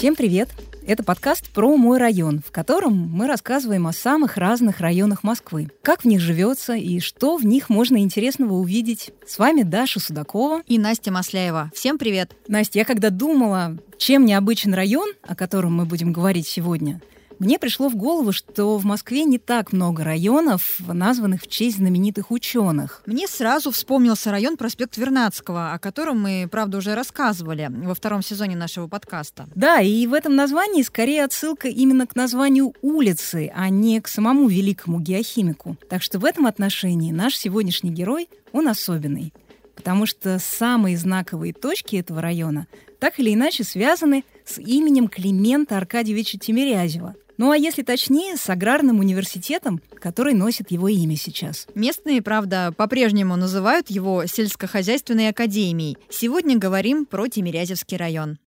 Всем привет! Это подкаст про мой район, в котором мы рассказываем о самых разных районах Москвы, как в них живется и что в них можно интересного увидеть. С вами Даша Судакова и Настя Масляева. Всем привет! Настя, я когда думала, чем необычен район, о котором мы будем говорить сегодня, мне пришло в голову, что в Москве не так много районов, названных в честь знаменитых ученых. Мне сразу вспомнился район проспект Вернадского, о котором мы, правда, уже рассказывали во втором сезоне нашего подкаста. Да, и в этом названии скорее отсылка именно к названию улицы, а не к самому великому геохимику. Так что в этом отношении наш сегодняшний герой, он особенный. Потому что самые знаковые точки этого района так или иначе связаны с именем Климента Аркадьевича Тимирязева, ну а если точнее, с аграрным университетом, который носит его имя сейчас. Местные, правда, по-прежнему называют его сельскохозяйственной академией. Сегодня говорим про Тимирязевский район.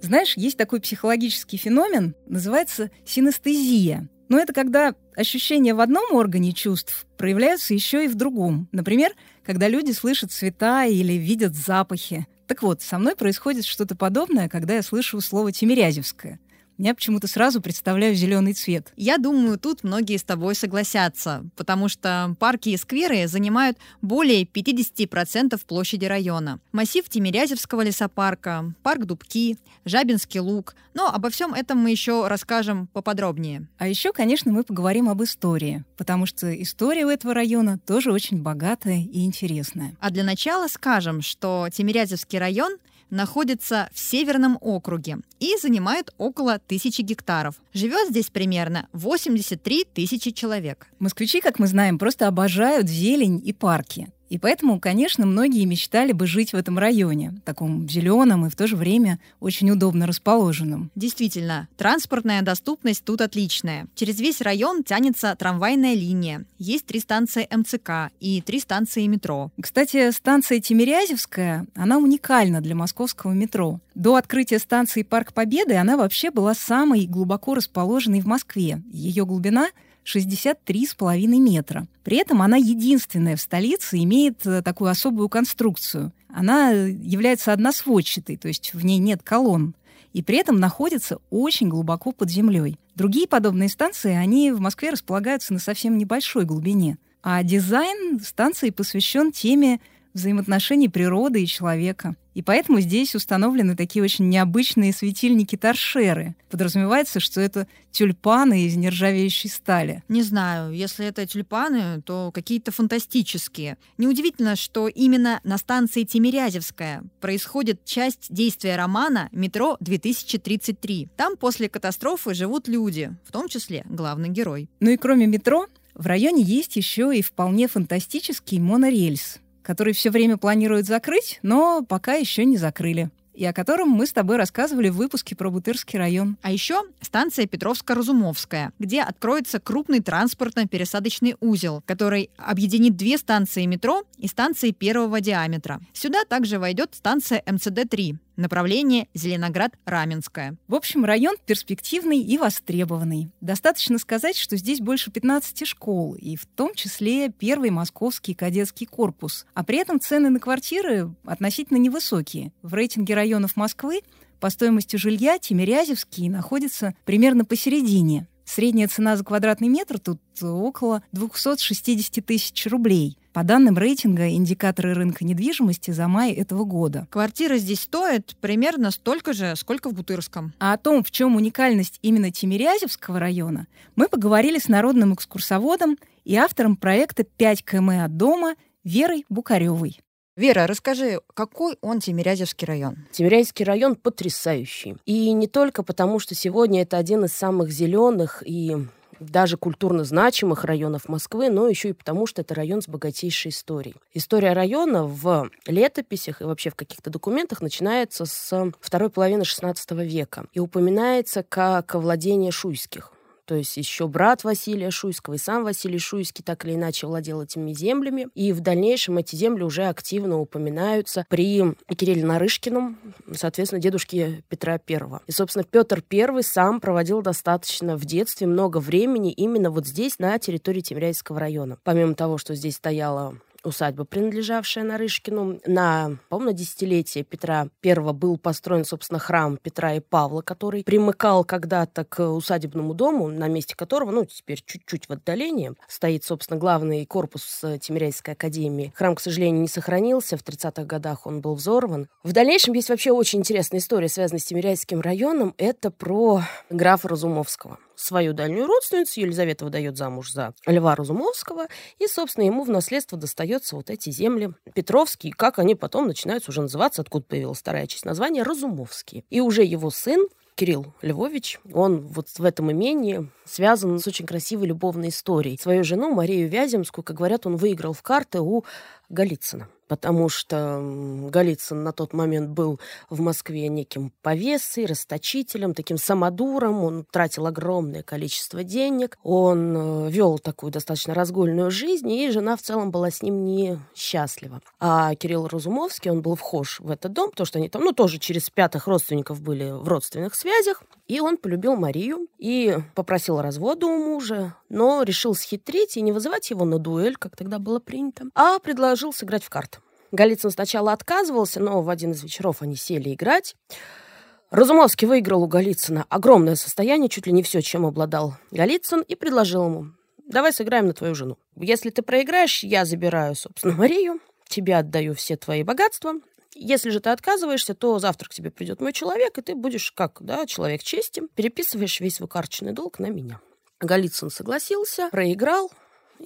Знаешь, есть такой психологический феномен, называется синестезия. Но это когда ощущения в одном органе чувств проявляются еще и в другом. Например, когда люди слышат цвета или видят запахи. Так вот, со мной происходит что-то подобное, когда я слышу слово «тимирязевское» я почему-то сразу представляю зеленый цвет. Я думаю, тут многие с тобой согласятся, потому что парки и скверы занимают более 50% площади района. Массив Тимирязевского лесопарка, парк Дубки, Жабинский луг. Но обо всем этом мы еще расскажем поподробнее. А еще, конечно, мы поговорим об истории, потому что история у этого района тоже очень богатая и интересная. А для начала скажем, что Тимирязевский район — находится в Северном округе и занимает около тысячи гектаров. Живет здесь примерно 83 тысячи человек. Москвичи, как мы знаем, просто обожают зелень и парки. И поэтому, конечно, многие мечтали бы жить в этом районе, таком зеленом и в то же время очень удобно расположенном. Действительно, транспортная доступность тут отличная. Через весь район тянется трамвайная линия. Есть три станции МЦК и три станции метро. Кстати, станция Тимирязевская, она уникальна для московского метро. До открытия станции Парк Победы она вообще была самой глубоко расположенной в Москве. Ее глубина — 63,5 метра. При этом она единственная в столице имеет э, такую особую конструкцию. Она является односводчатой, то есть в ней нет колонн и при этом находится очень глубоко под землей. Другие подобные станции, они в Москве располагаются на совсем небольшой глубине. А дизайн станции посвящен теме взаимоотношений природы и человека. И поэтому здесь установлены такие очень необычные светильники-торшеры. Подразумевается, что это тюльпаны из нержавеющей стали. Не знаю, если это тюльпаны, то какие-то фантастические. Неудивительно, что именно на станции Тимирязевская происходит часть действия романа «Метро 2033». Там после катастрофы живут люди, в том числе главный герой. Ну и кроме метро, в районе есть еще и вполне фантастический монорельс, который все время планируют закрыть, но пока еще не закрыли и о котором мы с тобой рассказывали в выпуске про Бутырский район. А еще станция Петровско-Разумовская, где откроется крупный транспортно-пересадочный узел, который объединит две станции метро и станции первого диаметра. Сюда также войдет станция МЦД-3, Направление Зеленоград-Раменское. В общем, район перспективный и востребованный. Достаточно сказать, что здесь больше 15 школ, и в том числе первый московский кадетский корпус. А при этом цены на квартиры относительно невысокие. В рейтинге районов Москвы по стоимости жилья Тимирязевский находится примерно посередине. Средняя цена за квадратный метр тут около 260 тысяч рублей. По данным рейтинга индикаторы рынка недвижимости за май этого года. Квартира здесь стоит примерно столько же, сколько в Бутырском. А о том, в чем уникальность именно Тимирязевского района, мы поговорили с народным экскурсоводом и автором проекта «5 км от дома» Верой Букаревой. Вера, расскажи, какой он Тимирязевский район? Тимирязевский район потрясающий. И не только потому, что сегодня это один из самых зеленых и даже культурно значимых районов Москвы, но еще и потому, что это район с богатейшей историей. История района в летописях и вообще в каких-то документах начинается с второй половины XVI века и упоминается как владение шуйских то есть еще брат Василия Шуйского и сам Василий Шуйский так или иначе владел этими землями. И в дальнейшем эти земли уже активно упоминаются при Кирилле Нарышкином, соответственно, дедушке Петра I. И, собственно, Петр I сам проводил достаточно в детстве много времени именно вот здесь, на территории Тимирязевского района. Помимо того, что здесь стояла усадьба, принадлежавшая Нарышкину. На, по-моему, на десятилетие Петра I был построен, собственно, храм Петра и Павла, который примыкал когда-то к усадебному дому, на месте которого, ну, теперь чуть-чуть в отдалении, стоит, собственно, главный корпус Тимирязевской академии. Храм, к сожалению, не сохранился. В 30-х годах он был взорван. В дальнейшем есть вообще очень интересная история, связанная с Тимирязевским районом. Это про графа Разумовского свою дальнюю родственницу. Елизавета выдает замуж за Льва Разумовского. И, собственно, ему в наследство достается вот эти земли Петровские. Как они потом начинаются уже называться, откуда появилась вторая часть названия, Разумовские. И уже его сын, Кирилл Львович, он вот в этом имении связан с очень красивой любовной историей. Свою жену Марию Вяземскую, как говорят, он выиграл в карты у Голицына потому что Голицын на тот момент был в Москве неким повесой, расточителем, таким самодуром. Он тратил огромное количество денег. Он э, вел такую достаточно разгульную жизнь, и жена в целом была с ним не счастлива. А Кирилл Разумовский, он был вхож в этот дом, потому что они там, ну, тоже через пятых родственников были в родственных связях. И он полюбил Марию и попросил развода у мужа, но решил схитрить и не вызывать его на дуэль, как тогда было принято, а предложил сыграть в карты. Голицын сначала отказывался, но в один из вечеров они сели играть. Разумовский выиграл у Голицына огромное состояние, чуть ли не все, чем обладал Голицын, и предложил ему, давай сыграем на твою жену. Если ты проиграешь, я забираю, собственно, Марию, тебе отдаю все твои богатства. Если же ты отказываешься, то завтра к тебе придет мой человек, и ты будешь, как да, человек чести, переписываешь весь свой карточный долг на меня. Голицын согласился, проиграл,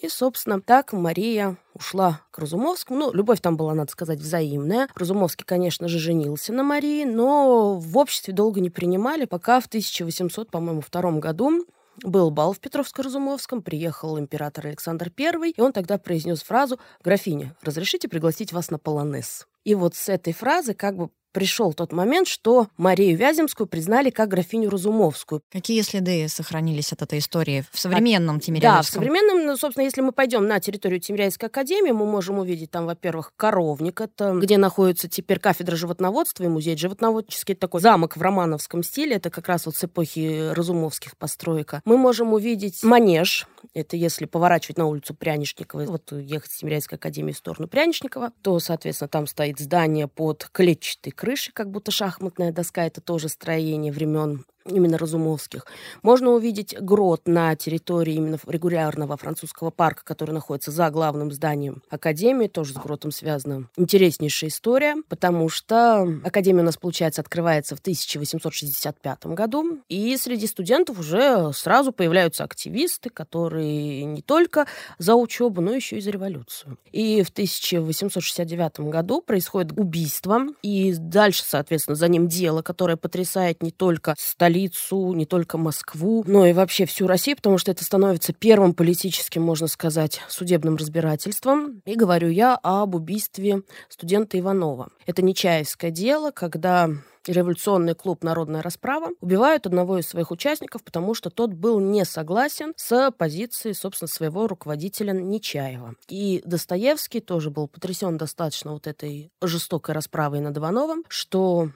и, собственно, так Мария ушла к Разумовскому. Ну, любовь там была, надо сказать, взаимная. Разумовский, конечно же, женился на Марии, но в обществе долго не принимали, пока в 1800, по-моему, втором году был бал в Петровско-Разумовском, приехал император Александр I, и он тогда произнес фразу «Графиня, разрешите пригласить вас на полонез?» И вот с этой фразы как бы пришел тот момент, что Марию Вяземскую признали как графиню Разумовскую. Какие следы сохранились от этой истории в современном Тимирязевском? Да, в современном, ну, собственно, если мы пойдем на территорию Тимирязевской академии, мы можем увидеть там, во-первых, коровник, это где находится теперь кафедра животноводства и музей животноводческий, такой замок в романовском стиле, это как раз вот с эпохи Разумовских постройка. Мы можем увидеть манеж, это если поворачивать на улицу Прянишникова, вот ехать с Тимирязевской академии в сторону Прянишникова, то, соответственно, там стоит здание под клетчатой крышей, как будто шахматная доска, это тоже строение времен именно Разумовских. Можно увидеть грот на территории именно регулярного французского парка, который находится за главным зданием Академии, тоже с гротом связана интереснейшая история, потому что Академия у нас, получается, открывается в 1865 году, и среди студентов уже сразу появляются активисты, которые не только за учебу, но еще и за революцию. И в 1869 году происходит убийство, и дальше, соответственно, за ним дело, которое потрясает не только столицу, столицу, не только Москву, но и вообще всю Россию, потому что это становится первым политическим, можно сказать, судебным разбирательством. И говорю я об убийстве студента Иванова. Это Нечаевское дело, когда революционный клуб «Народная расправа» убивают одного из своих участников, потому что тот был не согласен с позицией, собственно, своего руководителя Нечаева. И Достоевский тоже был потрясен достаточно вот этой жестокой расправой над Ивановым, что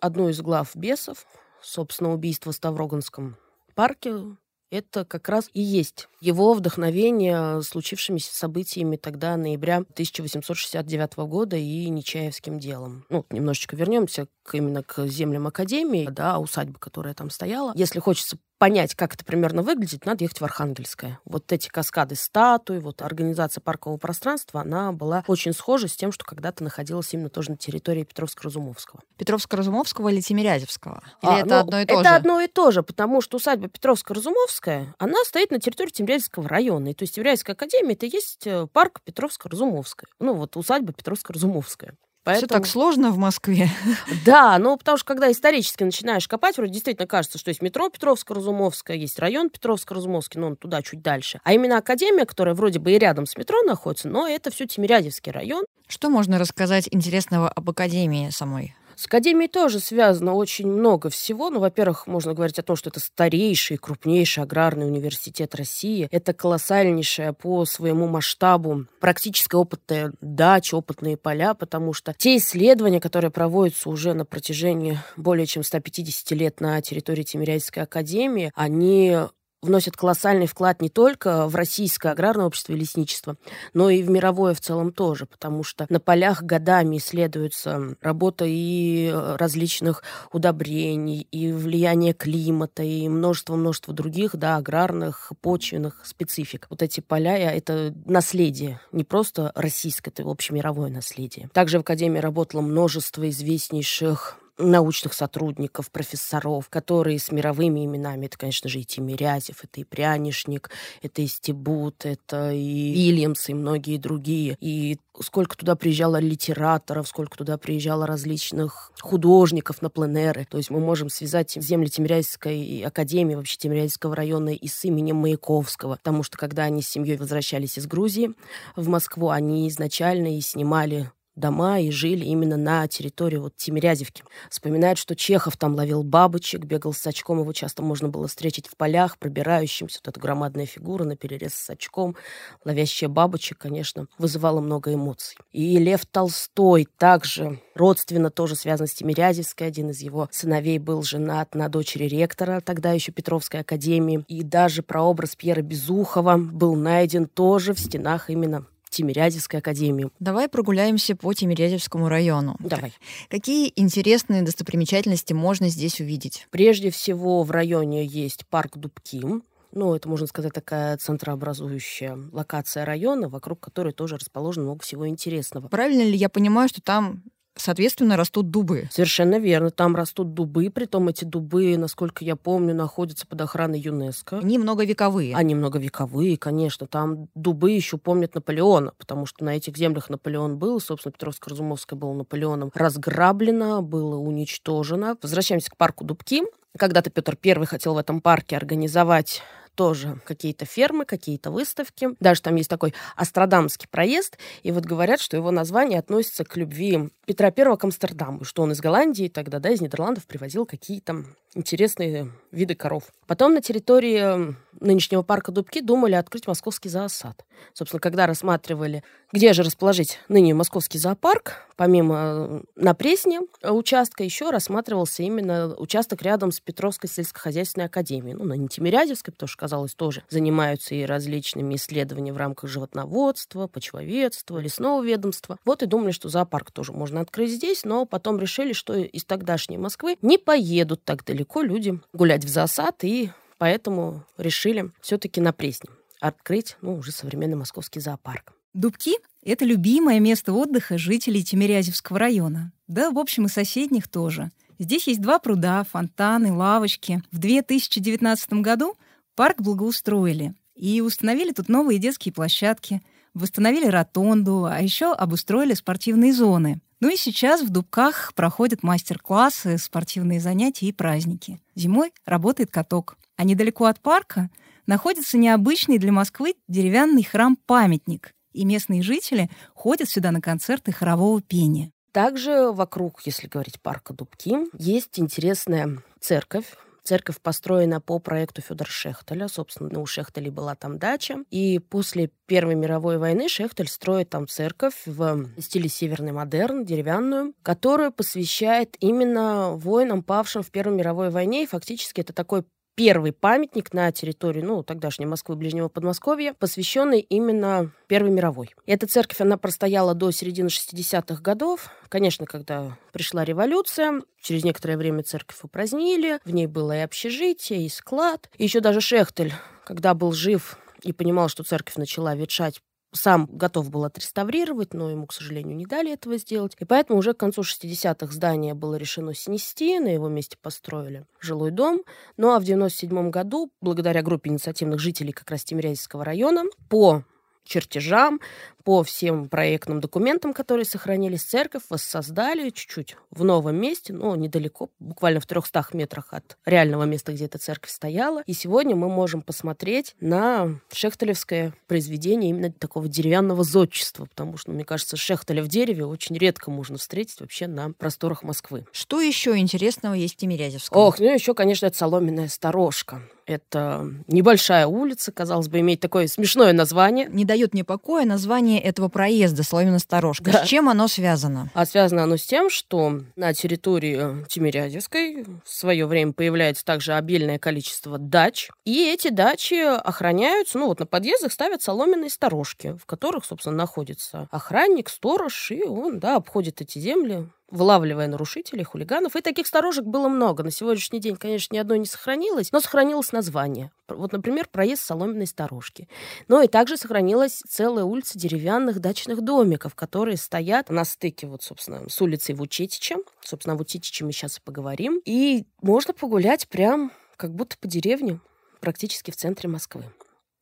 одну из глав бесов собственно, убийство в Ставроганском парке, это как раз и есть его вдохновение случившимися событиями тогда, ноября 1869 года и Нечаевским делом. Ну, немножечко вернемся к, именно к землям Академии, да, усадьбы, которая там стояла. Если хочется понять, как это примерно выглядит, надо ехать в Архангельское. Вот эти каскады статуй, вот организация паркового пространства, она была очень схожа с тем, что когда-то находилась именно тоже на территории Петровско-Разумовского. Петровско-Разумовского или Тимирязевского? Или а, это ну, одно и то это же? Это одно и то же, потому что усадьба Петровско-Разумовская, она стоит на территории Тимирязевского района. И, то есть Тимирязевская академия — это и есть э, парк Петровско-Разумовская. Ну, вот усадьба Петровско-Разумовская. Поэтому... Все так сложно в Москве. Да, ну потому что когда исторически начинаешь копать, вроде действительно кажется, что есть метро Петровско-Разумовское, есть район Петровско-Разумовский, но он туда чуть дальше. А именно Академия, которая вроде бы и рядом с метро находится, но это все Тимирязевский район. Что можно рассказать интересного об Академии самой? С Академией тоже связано очень много всего. Ну, во-первых, можно говорить о том, что это старейший, крупнейший аграрный университет России. Это колоссальнейшая по своему масштабу практическая опытная дача, опытные поля, потому что те исследования, которые проводятся уже на протяжении более чем 150 лет на территории Тимирязевской академии, они вносят колоссальный вклад не только в российское аграрное общество и лесничество, но и в мировое в целом тоже, потому что на полях годами исследуется работа и различных удобрений, и влияние климата, и множество-множество других, да, аграрных, почвенных специфик. Вот эти поля — это наследие, не просто российское, это общемировое наследие. Также в Академии работало множество известнейших научных сотрудников, профессоров, которые с мировыми именами. Это, конечно же, и Тимирязев, это и Прянишник, это и Стебут, это и Вильямс, и многие другие. И сколько туда приезжало литераторов, сколько туда приезжало различных художников на пленеры. То есть мы можем связать земли Тимирязевской академии, вообще Тимирязевского района и с именем Маяковского. Потому что когда они с семьей возвращались из Грузии в Москву, они изначально и снимали дома и жили именно на территории вот Тимирязевки. Вспоминают, что Чехов там ловил бабочек, бегал с очком, его часто можно было встретить в полях, пробирающимся. Вот эта громадная фигура на перерез с очком, ловящая бабочек, конечно, вызывала много эмоций. И Лев Толстой также родственно тоже связан с Тимирязевской. Один из его сыновей был женат на дочери ректора, тогда еще Петровской академии. И даже прообраз Пьера Безухова был найден тоже в стенах именно Тимирязевской академии. Давай прогуляемся по Тимирязевскому району. Давай. Какие интересные достопримечательности можно здесь увидеть? Прежде всего в районе есть парк Дубки. Ну, это, можно сказать, такая центрообразующая локация района, вокруг которой тоже расположено много всего интересного. Правильно ли я понимаю, что там соответственно, растут дубы. Совершенно верно. Там растут дубы, притом эти дубы, насколько я помню, находятся под охраной ЮНЕСКО. Они многовековые. Они многовековые, конечно. Там дубы еще помнят Наполеона, потому что на этих землях Наполеон был, собственно, Петровско-Разумовское было Наполеоном разграблено, было уничтожено. Возвращаемся к парку Дубки. Когда-то Петр I хотел в этом парке организовать тоже какие-то фермы, какие-то выставки. Даже там есть такой Астрадамский проезд, и вот говорят, что его название относится к любви Петра I к Амстердаму, что он из Голландии тогда, да, из Нидерландов привозил какие-то интересные виды коров. Потом на территории нынешнего парка Дубки думали открыть московский зоосад. Собственно, когда рассматривали, где же расположить ныне московский зоопарк, помимо э, на Пресне участка, еще рассматривался именно участок рядом с Петровской сельскохозяйственной академией. Ну, на не Тимирязевской, потому что, казалось, тоже занимаются и различными исследованиями в рамках животноводства, почвоведства, лесного ведомства. Вот и думали, что зоопарк тоже можно открыть здесь, но потом решили, что из тогдашней Москвы не поедут так далеко люди гулять в зоосад и Поэтому решили все-таки на Пресне открыть ну, уже современный московский зоопарк. Дубки — это любимое место отдыха жителей Тимирязевского района. Да, в общем, и соседних тоже. Здесь есть два пруда, фонтаны, лавочки. В 2019 году парк благоустроили и установили тут новые детские площадки, восстановили ротонду, а еще обустроили спортивные зоны. Ну и сейчас в Дубках проходят мастер-классы, спортивные занятия и праздники. Зимой работает каток. А недалеко от парка находится необычный для Москвы деревянный храм-памятник, и местные жители ходят сюда на концерты хорового пения. Также вокруг, если говорить парка Дубки, есть интересная церковь, Церковь построена по проекту Федора Шехтеля. Собственно, у Шехтелей была там дача. И после Первой мировой войны Шехтель строит там церковь в стиле северный модерн, деревянную, которую посвящает именно воинам, павшим в Первой мировой войне. И фактически это такой первый памятник на территории, ну, тогдашней Москвы, Ближнего Подмосковья, посвященный именно Первой мировой. Эта церковь, она простояла до середины 60-х годов. Конечно, когда пришла революция, через некоторое время церковь упразднили, в ней было и общежитие, и склад. И еще даже Шехтель, когда был жив и понимал, что церковь начала ветшать, сам готов был отреставрировать, но ему, к сожалению, не дали этого сделать. И поэтому уже к концу 60-х здание было решено снести, на его месте построили жилой дом. Ну а в 97 году, благодаря группе инициативных жителей как раз Тимирязевского района, по чертежам, по всем проектным документам, которые сохранились, церковь воссоздали чуть-чуть в новом месте, но недалеко, буквально в 300 метрах от реального места, где эта церковь стояла. И сегодня мы можем посмотреть на шехтелевское произведение именно такого деревянного зодчества, потому что, мне кажется, шехтеля в дереве очень редко можно встретить вообще на просторах Москвы. Что еще интересного есть в Тимирязевском? Ох, ну еще, конечно, это соломенная сторожка. Это небольшая улица, казалось бы, имеет такое смешное название. Не дает мне покоя название этого проезда Соломина-Сторожка. Да. С чем оно связано? А связано оно с тем, что на территории Тимирязевской в свое время появляется также обильное количество дач. И эти дачи охраняются, ну вот на подъездах ставят соломенные сторожки, в которых, собственно, находится охранник, сторож, и он, да, обходит эти земли, вылавливая нарушителей, хулиганов. И таких сторожек было много. На сегодняшний день, конечно, ни одной не сохранилось, но сохранилось название. Вот, например, проезд Соломенной сторожки. Но и также сохранилась целая улица деревянных дачных домиков, которые стоят на стыке, вот, собственно, с улицей Вучетича. Собственно, о Вучетиче мы сейчас и поговорим. И можно погулять прям как будто по деревне, практически в центре Москвы.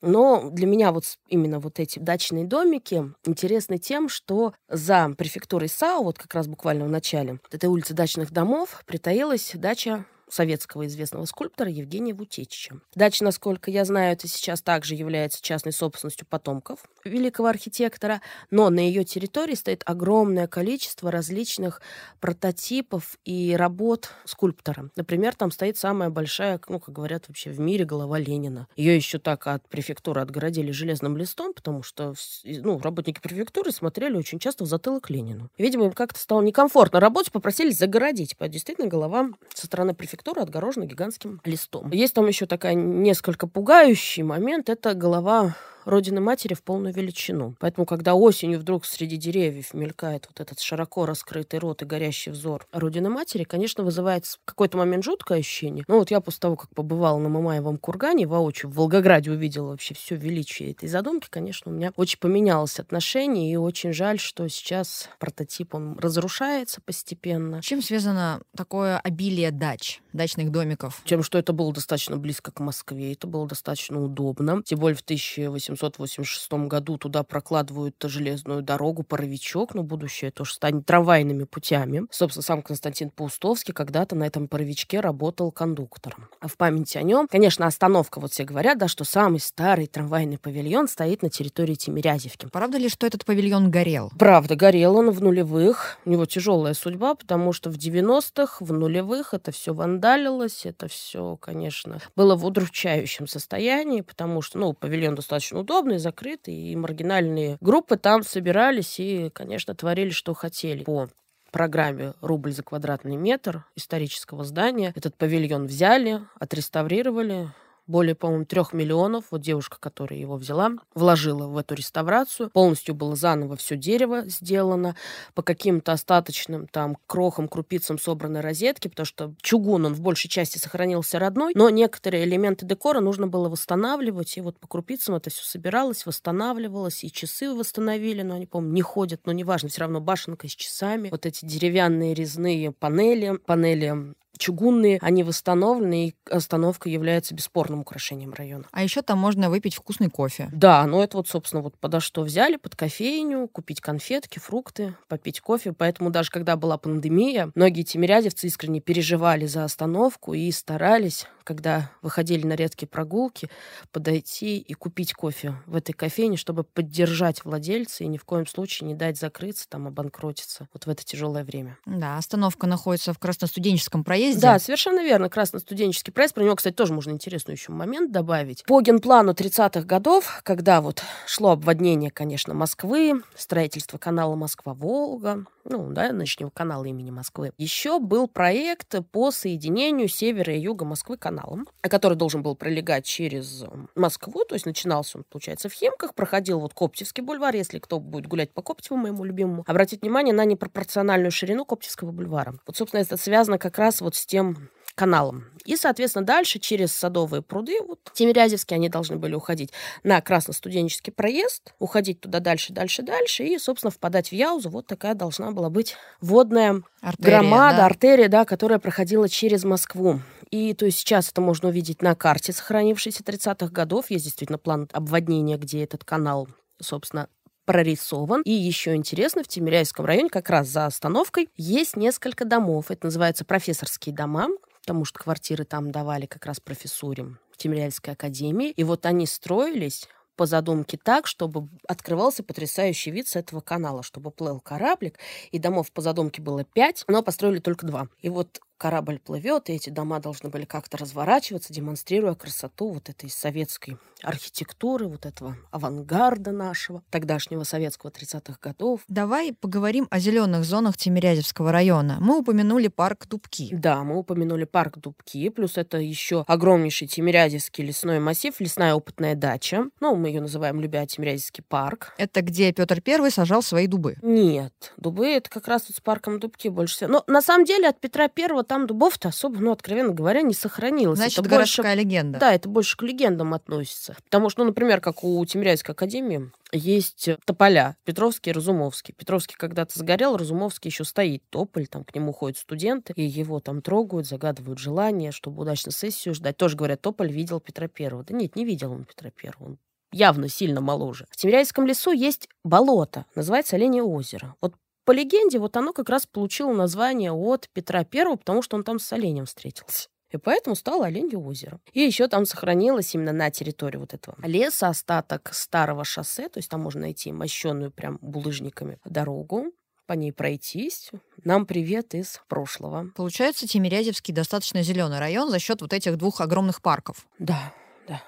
Но для меня вот именно вот эти дачные домики интересны тем, что за префектурой САУ, вот как раз буквально в начале этой улицы дачных домов, притаилась дача советского известного скульптора Евгения Вутечича. Дача, насколько я знаю, это сейчас также является частной собственностью потомков великого архитектора, но на ее территории стоит огромное количество различных прототипов и работ скульптора. Например, там стоит самая большая, ну, как говорят вообще в мире, голова Ленина. Ее еще так от префектуры отгородили железным листом, потому что ну, работники префектуры смотрели очень часто в затылок Ленину. Видимо, им как-то стало некомфортно работать, попросили загородить. Действительно, голова со стороны префектуры префектура отгорожена гигантским листом. Есть там еще такая несколько пугающий момент. Это голова Родины Матери в полную величину. Поэтому, когда осенью вдруг среди деревьев мелькает вот этот широко раскрытый рот и горящий взор Родины Матери, конечно, вызывает в какой-то момент жуткое ощущение. Но вот я после того, как побывала на Мамаевом кургане, воочию в Волгограде увидела вообще все величие этой задумки, конечно, у меня очень поменялось отношение, и очень жаль, что сейчас прототип, он разрушается постепенно. Чем связано такое обилие дач, дачных домиков? Тем, что это было достаточно близко к Москве, это было достаточно удобно. Тем более в 1800 1886 году туда прокладывают железную дорогу, паровичок, но будущее тоже станет трамвайными путями. Собственно, сам Константин Паустовский когда-то на этом паровичке работал кондуктором. А в памяти о нем, конечно, остановка, вот все говорят, да, что самый старый трамвайный павильон стоит на территории Тимирязевки. Правда ли, что этот павильон горел? Правда, горел он в нулевых. У него тяжелая судьба, потому что в 90-х, в нулевых это все вандалилось, это все, конечно, было в удручающем состоянии, потому что, ну, павильон достаточно удобные, закрытые, и маргинальные группы там собирались и, конечно, творили, что хотели по программе «Рубль за квадратный метр» исторического здания. Этот павильон взяли, отреставрировали, более, по-моему, трех миллионов. Вот девушка, которая его взяла, вложила в эту реставрацию. Полностью было заново все дерево сделано. По каким-то остаточным там крохам, крупицам собраны розетки, потому что чугун, он в большей части сохранился родной, но некоторые элементы декора нужно было восстанавливать. И вот по крупицам это все собиралось, восстанавливалось. И часы восстановили, но они, по-моему, не ходят, но неважно, все равно башенка с часами. Вот эти деревянные резные панели, панели чугунные, они восстановлены, и остановка является бесспорным украшением района. А еще там можно выпить вкусный кофе. Да, ну это вот, собственно, вот подо что взяли, под кофейню, купить конфетки, фрукты, попить кофе. Поэтому даже когда была пандемия, многие тимирязевцы искренне переживали за остановку и старались когда выходили на редкие прогулки, подойти и купить кофе в этой кофейне, чтобы поддержать владельца и ни в коем случае не дать закрыться, там, обанкротиться вот в это тяжелое время. Да, остановка находится в Красностуденческом проезде. Да, совершенно верно, Красностуденческий проезд. Про него, кстати, тоже можно интересный еще момент добавить. По генплану 30-х годов, когда вот шло обводнение, конечно, Москвы, строительство канала Москва-Волга, ну, да, нынешнего канала имени Москвы. Еще был проект по соединению севера и юга Москвы каналом, который должен был пролегать через Москву, то есть начинался он, получается, в Химках, проходил вот Коптевский бульвар, если кто будет гулять по Коптеву, моему любимому, обратить внимание на непропорциональную ширину Коптевского бульвара. Вот, собственно, это связано как раз вот с тем каналом. И, соответственно, дальше через Садовые пруды, вот Тимирязевские, они должны были уходить на Красно-студенческий проезд, уходить туда дальше, дальше, дальше, и, собственно, впадать в Яузу. Вот такая должна была быть водная артерия, громада, да? артерия, да, которая проходила через Москву. И то есть сейчас это можно увидеть на карте, сохранившейся 30-х годов. Есть действительно план обводнения, где этот канал, собственно, прорисован. И еще интересно, в Тимиряйском районе, как раз за остановкой, есть несколько домов. Это называется профессорские дома потому что квартиры там давали как раз профессуре Тимирязевской академии. И вот они строились по задумке так, чтобы открывался потрясающий вид с этого канала, чтобы плыл кораблик, и домов по задумке было пять, но построили только два. И вот корабль плывет, и эти дома должны были как-то разворачиваться, демонстрируя красоту вот этой советской архитектуры, вот этого авангарда нашего, тогдашнего советского 30-х годов. Давай поговорим о зеленых зонах Тимирязевского района. Мы упомянули парк Дубки. Да, мы упомянули парк Дубки, плюс это еще огромнейший Тимирязевский лесной массив, лесная опытная дача. Ну, мы ее называем, любя, Тимирязевский парк. Это где Петр Первый сажал свои дубы? Нет, дубы это как раз вот с парком Дубки больше всего. Но на самом деле от Петра Первого там дубов-то особо, ну, откровенно говоря, не сохранилось. Значит, это городская больше... легенда. Да, это больше к легендам относится. Потому что, ну, например, как у Тимирязевской академии есть тополя Петровский и Разумовский. Петровский когда-то сгорел, Разумовский еще стоит тополь, там к нему ходят студенты, и его там трогают, загадывают желание, чтобы удачно сессию ждать. Тоже говорят, тополь видел Петра Первого. Да нет, не видел он Петра Первого. Он явно сильно моложе. В Тимирязевском лесу есть болото, называется Оленье озеро. Вот по легенде, вот оно как раз получило название от Петра Первого, потому что он там с оленем встретился. И поэтому стало Оленье озеро. И еще там сохранилось именно на территории вот этого леса остаток старого шоссе, то есть там можно найти мощенную прям булыжниками дорогу, по ней пройтись. Нам привет из прошлого. Получается, Тимирязевский достаточно зеленый район за счет вот этих двух огромных парков. Да, да.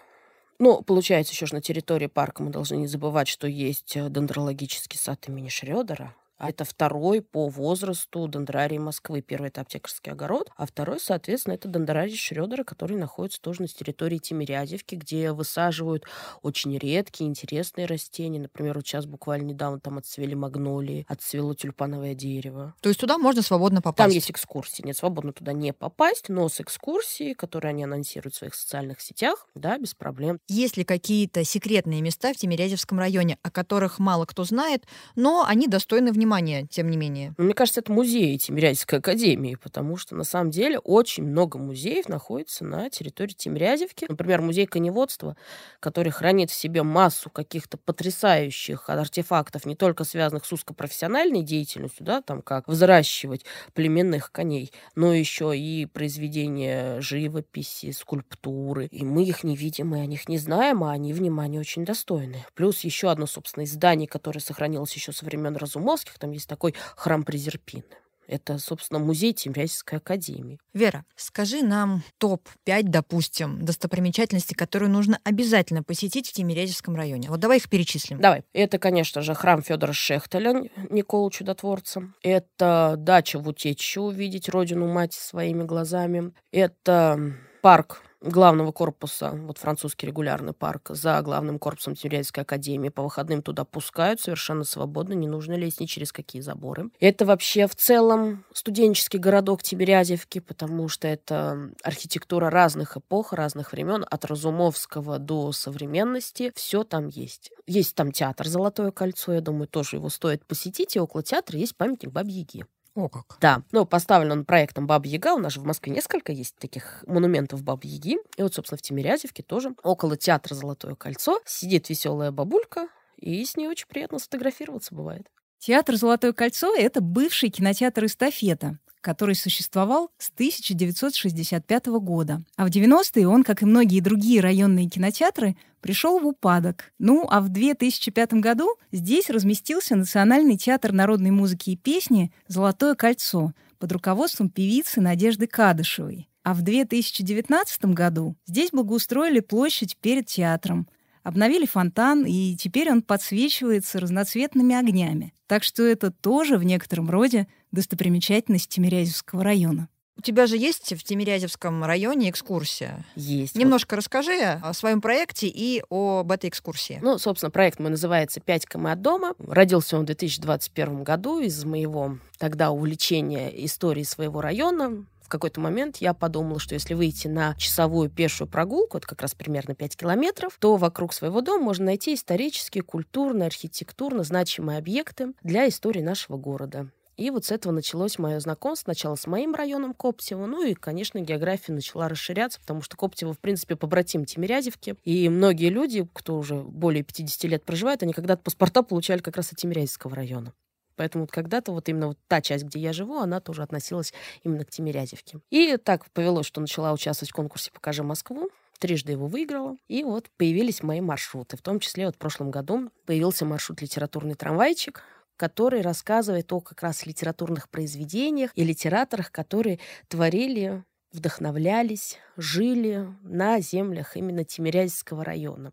Ну, получается, еще же на территории парка мы должны не забывать, что есть э, дендрологический сад имени Шредера. А это второй по возрасту дендрарий Москвы. Первый — это аптекарский огород, а второй, соответственно, это дендрарий Шрёдера, который находится тоже на территории Тимирязевки, где высаживают очень редкие, интересные растения. Например, вот сейчас буквально недавно там отцвели магнолии, отцвело тюльпановое дерево. То есть туда можно свободно попасть? Там есть экскурсии. Нет, свободно туда не попасть, но с экскурсией, которые они анонсируют в своих социальных сетях, да, без проблем. Есть ли какие-то секретные места в Тимирязевском районе, о которых мало кто знает, но они достойны внимания? Внимание, тем не менее. Мне кажется, это музей Тимирязевской академии, потому что на самом деле очень много музеев находится на территории Тимирязевки. Например, музей коневодства, который хранит в себе массу каких-то потрясающих артефактов, не только связанных с узкопрофессиональной деятельностью, да, там как взращивать племенных коней, но еще и произведения живописи, скульптуры. И мы их не видим, и о них не знаем, а они внимания очень достойны. Плюс еще одно, собственно, издание, которое сохранилось еще со времен Разумовских, там есть такой храм Презерпины. Это, собственно, музей Тимирязевской академии. Вера, скажи нам топ-5, допустим, достопримечательностей, которые нужно обязательно посетить в Тимирязевском районе. Вот давай их перечислим. Давай. Это, конечно же, храм Федора Шехтеля, Никола Чудотворца. Это дача в Утечище увидеть родину мать своими глазами. Это парк главного корпуса, вот французский регулярный парк, за главным корпусом Тимирязевской академии. По выходным туда пускают совершенно свободно, не нужно лезть ни через какие заборы. Это вообще в целом студенческий городок Тимирязевки, потому что это архитектура разных эпох, разных времен, от Разумовского до современности. Все там есть. Есть там театр «Золотое кольцо», я думаю, тоже его стоит посетить. И около театра есть памятник Бабьяги. О как. Да. Ну, поставлен он проектом Баба Яга. У нас же в Москве несколько есть таких монументов Бабы Яги. И вот, собственно, в Тимирязевке тоже около театра «Золотое кольцо» сидит веселая бабулька, и с ней очень приятно сфотографироваться бывает. Театр «Золотое кольцо» — это бывший кинотеатр «Эстафета», который существовал с 1965 года. А в 90-е он, как и многие другие районные кинотеатры, пришел в упадок. Ну, а в 2005 году здесь разместился Национальный театр народной музыки и песни «Золотое кольцо» под руководством певицы Надежды Кадышевой. А в 2019 году здесь благоустроили площадь перед театром, обновили фонтан, и теперь он подсвечивается разноцветными огнями. Так что это тоже в некотором роде достопримечательность Тимирязевского района. У тебя же есть в Тимирязевском районе экскурсия. Есть. Немножко вот. расскажи о своем проекте и об этой экскурсии. Ну, собственно, проект мой называется «Пять км от дома». Родился он в 2021 году из моего тогда увлечения историей своего района в какой-то момент я подумала, что если выйти на часовую пешую прогулку, это как раз примерно 5 километров, то вокруг своего дома можно найти исторические, культурные, архитектурно значимые объекты для истории нашего города. И вот с этого началось мое знакомство сначала с моим районом Коптева, ну и, конечно, география начала расширяться, потому что Коптево, в принципе, побратим Тимирязевки. И многие люди, кто уже более 50 лет проживает, они когда-то паспорта получали как раз от Тимирязевского района. Поэтому вот когда-то вот именно вот та часть, где я живу, она тоже относилась именно к Тимирязевке. И так повелось, что начала участвовать в конкурсе «Покажи Москву», трижды его выиграла. И вот появились мои маршруты. В том числе вот в прошлом году появился маршрут «Литературный трамвайчик», который рассказывает о как раз литературных произведениях и литераторах, которые творили вдохновлялись, жили на землях именно Тимирязевского района.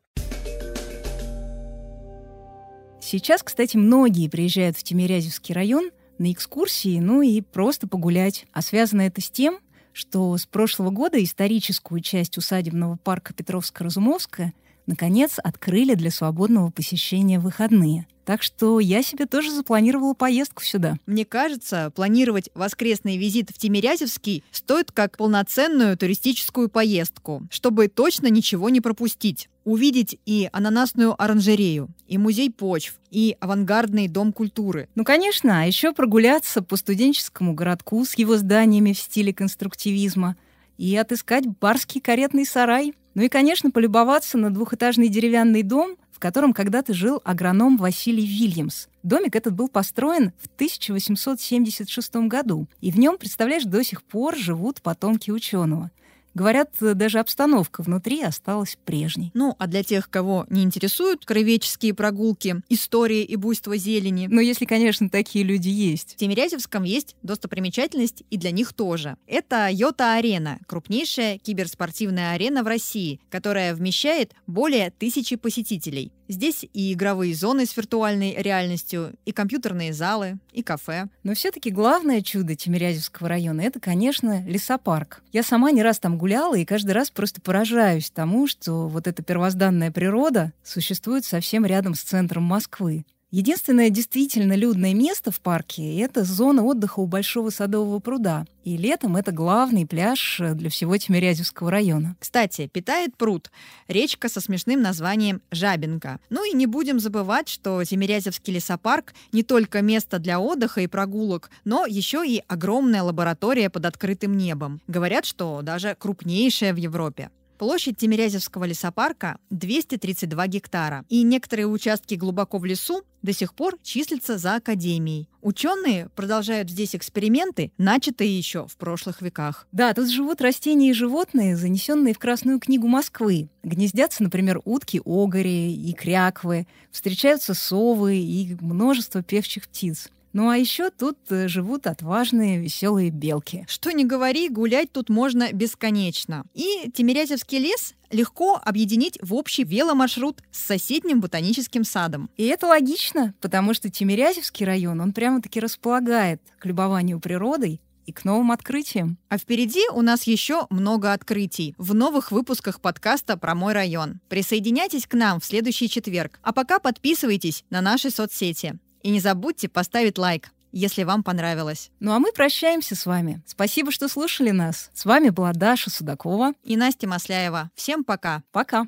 Сейчас, кстати, многие приезжают в Тимирязевский район на экскурсии, ну и просто погулять. А связано это с тем, что с прошлого года историческую часть усадебного парка Петровско-Разумовская наконец открыли для свободного посещения выходные. Так что я себе тоже запланировала поездку сюда. Мне кажется, планировать воскресный визит в Тимирязевский стоит как полноценную туристическую поездку, чтобы точно ничего не пропустить. Увидеть и ананасную оранжерею, и музей почв, и авангардный дом культуры. Ну, конечно, а еще прогуляться по студенческому городку с его зданиями в стиле конструктивизма и отыскать барский каретный сарай. Ну и, конечно, полюбоваться на двухэтажный деревянный дом, в котором когда-то жил агроном Василий Вильямс. Домик этот был построен в 1876 году, и в нем, представляешь, до сих пор живут потомки ученого. Говорят, даже обстановка внутри осталась прежней. Ну, а для тех, кого не интересуют краеведческие прогулки, истории и буйство зелени... Ну, если, конечно, такие люди есть. В Тимирязевском есть достопримечательность и для них тоже. Это Йота-арена, крупнейшая киберспортивная арена в России, которая вмещает более тысячи посетителей. Здесь и игровые зоны с виртуальной реальностью, и компьютерные залы, и кафе. Но все-таки главное чудо Тимирязевского района — это, конечно, лесопарк. Я сама не раз там гуляла и каждый раз просто поражаюсь тому, что вот эта первозданная природа существует совсем рядом с центром Москвы. Единственное действительно людное место в парке — это зона отдыха у Большого садового пруда. И летом это главный пляж для всего Тимирязевского района. Кстати, питает пруд. Речка со смешным названием Жабинка. Ну и не будем забывать, что Тимирязевский лесопарк не только место для отдыха и прогулок, но еще и огромная лаборатория под открытым небом. Говорят, что даже крупнейшая в Европе. Площадь Тимирязевского лесопарка 232 гектара, и некоторые участки глубоко в лесу до сих пор числятся за академией. Ученые продолжают здесь эксперименты, начатые еще в прошлых веках. Да, тут живут растения и животные, занесенные в Красную книгу Москвы. Гнездятся, например, утки огори и кряквы, встречаются совы и множество певчих птиц. Ну а еще тут э, живут отважные, веселые белки. Что не говори, гулять тут можно бесконечно. И Тимирязевский лес легко объединить в общий веломаршрут с соседним ботаническим садом. И это логично, потому что Тимирязевский район, он прямо-таки располагает к любованию природой и к новым открытиям. А впереди у нас еще много открытий в новых выпусках подкаста про мой район. Присоединяйтесь к нам в следующий четверг. А пока подписывайтесь на наши соцсети. И не забудьте поставить лайк, если вам понравилось. Ну а мы прощаемся с вами. Спасибо, что слушали нас. С вами была Даша Судакова и Настя Масляева. Всем пока. Пока.